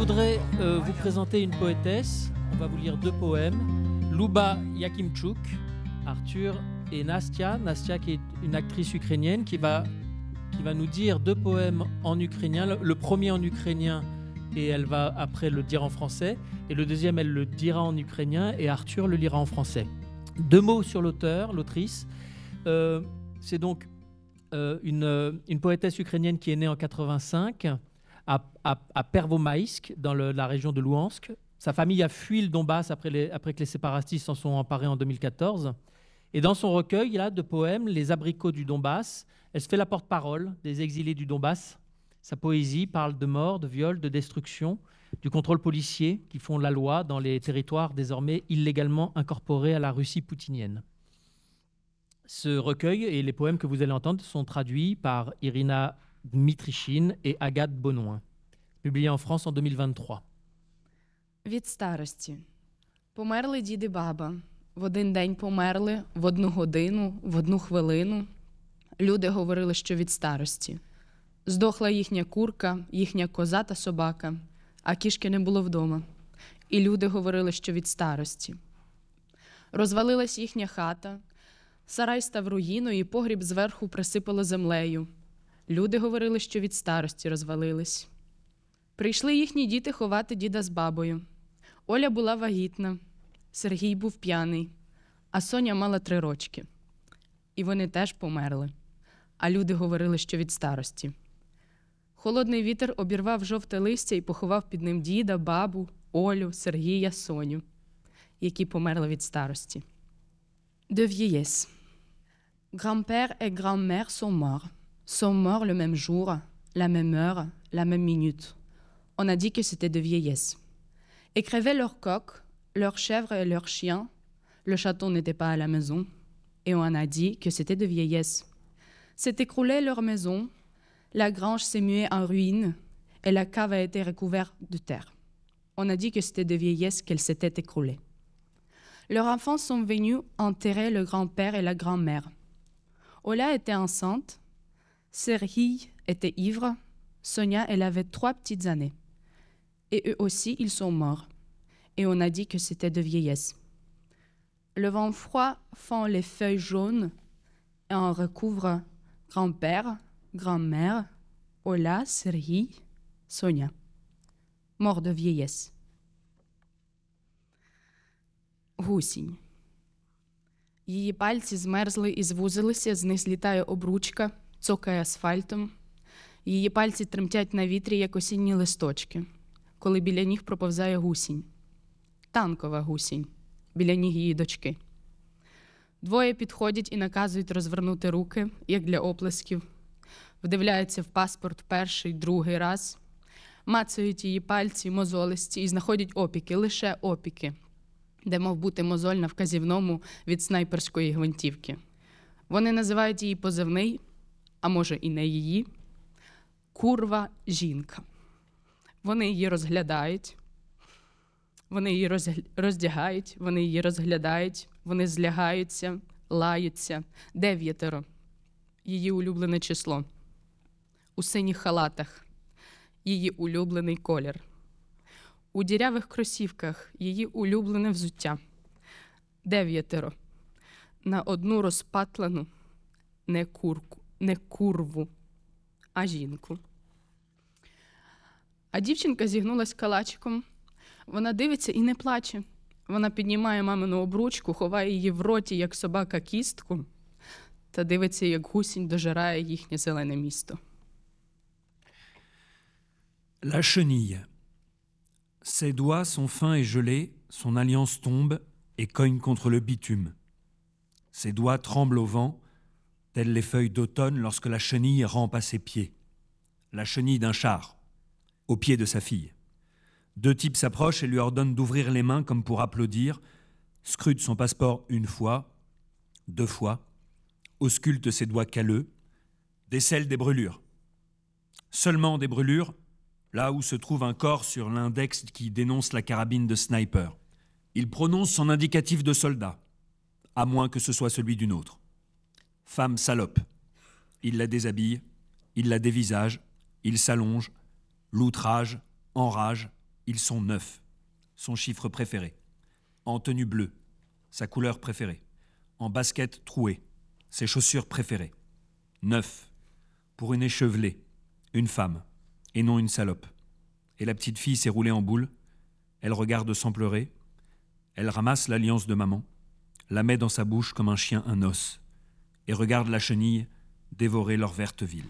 voudrais euh, vous présenter une poétesse. On va vous lire deux poèmes. Luba Yakimchuk, Arthur et Nastia. Nastia qui est une actrice ukrainienne qui va, qui va nous dire deux poèmes en ukrainien. Le, premier en ukrainien et elle va après le dire en français. Et le deuxième, elle le dira en ukrainien et Arthur le lira en français. Deux mots sur l'auteur, l'autrice. Euh, c'est donc euh, une, une poétesse ukrainienne qui est née en 85 à, à, Pervomaïsk, dans la région de Louhansk. Sa famille a fui le Donbass après, que les séparatistes s'en sont emparés en 2014. Et dans son recueil de poèmes, Les abricots du Donbass, elle se fait la porte-parole des exilés du Donbass. Sa poésie parle de mort, de viol, de destruction, du contrôle policier qui font la loi dans les territoires désormais illégalement incorporés à la Russie poutinienne. Ce recueil et les poèmes que vous allez entendre sont traduits par Irina Dmitrichine et Agathe Bonoin, publiés en France en 2023. Від старості. Померли дід і баба. В один день померли, в одну годину, в одну хвилину. Люди говорили, що від старості. Здохла їхня курка, їхня коза та собака, а кішки не було вдома. І люди говорили, що від старості. Розвалилась їхня хата, сарай став руїною, і погріб зверху присипало землею. Люди говорили, що від старості розвалились. Прийшли їхні діти ховати діда з бабою. Оля була вагітна, Сергій був п'яний, а Соня мала три рочки. І вони теж померли. А люди говорили, що від старості. Холодний вітер обірвав жовте листя і поховав під ним діда, бабу, Олю, Сергія, Соню, які померли від старості. De vieillesse. Grand-père et grand-mère sont morts. Sont morts le même jour, la même heure, la même minute. On a dit que c'était de vieillesse. Et crevaient leurs coqs, leurs chèvres et leurs chiens. Le château n'était pas à la maison. Et on a dit que c'était de vieillesse. S'est écroulé leur maison. La grange s'est muée en ruine. Et la cave a été recouverte de terre. On a dit que c'était de vieillesse qu'elle s'était écroulée. Leurs enfants sont venus enterrer le grand-père et la grand-mère. Ola était enceinte. Serhii était ivre. Sonia, elle avait trois petites années. Et eux aussi, ils sont morts. Et on a dit que c'était de vieillesse. Le vent froid fend les feuilles jaunes et en recouvre grand-père, grand-mère, Ola, Serhi, Sonia. Mort de vieillesse. Гусінь. Її пальці змерзли і звузилися, з них злітає обручка, Цокає асфальтом. Її пальці тремтять на вітрі, як осінні листочки, коли біля ніг проповзає гусінь. Танкова гусінь, біля ніг її дочки. Двоє підходять і наказують розвернути руки, як для оплесків, вдивляються в паспорт перший, другий раз, мацають її пальці, мозолисті і знаходять опіки, лише опіки, де мав бути мозоль на вказівному від снайперської гвинтівки. Вони називають її позивний, а може і не її курва жінка. Вони її розглядають, вони її роздягають, вони її розглядають, вони злягаються, лаються. Дев'ятеро. Її улюблене число. У синіх халатах. Її улюблений колір. У дірявих кросівках її улюблене взуття. Дев'ятеро. На одну розпатлену не курку, не курву, а жінку. А дівчинка зігнулась калачиком. Вона дивиться і не плаче. Вона піднімає мамину обручку, ховає її в роті, як собака кістку, та дивиться, як гусінь дожирає їхнє зелене місто. La chenille. Ses doigts sont fins et gelés, son alliance tombe et cogne contre le bitume. Ses doigts tremblent au vent, telles les feuilles d'automne lorsque la chenille rampe à ses pieds. La chenille d'un char, au pied de sa fille. Deux types s'approchent et lui ordonnent d'ouvrir les mains comme pour applaudir, scrutent son passeport une fois, deux fois, auscultent ses doigts calleux, décèlent des brûlures. Seulement des brûlures, là où se trouve un corps sur l'index qui dénonce la carabine de sniper. Il prononce son indicatif de soldat, à moins que ce soit celui d'une autre. Femme salope. Il la déshabille, il la dévisage, il s'allonge, l'outrage, enrage, Ils sont neuf. Son chiffre préféré. En tenue bleue. Sa couleur préférée. En basket trouée. Ses chaussures préférées. Neuf. Pour une échevelée. Une femme. Et non une salope. Et la petite fille s'est roulée en boule. Elle regarde sans pleurer. Elle ramasse l'alliance de maman, la met dans sa bouche comme un chien un os, et regarde la chenille dévorer leur verte ville.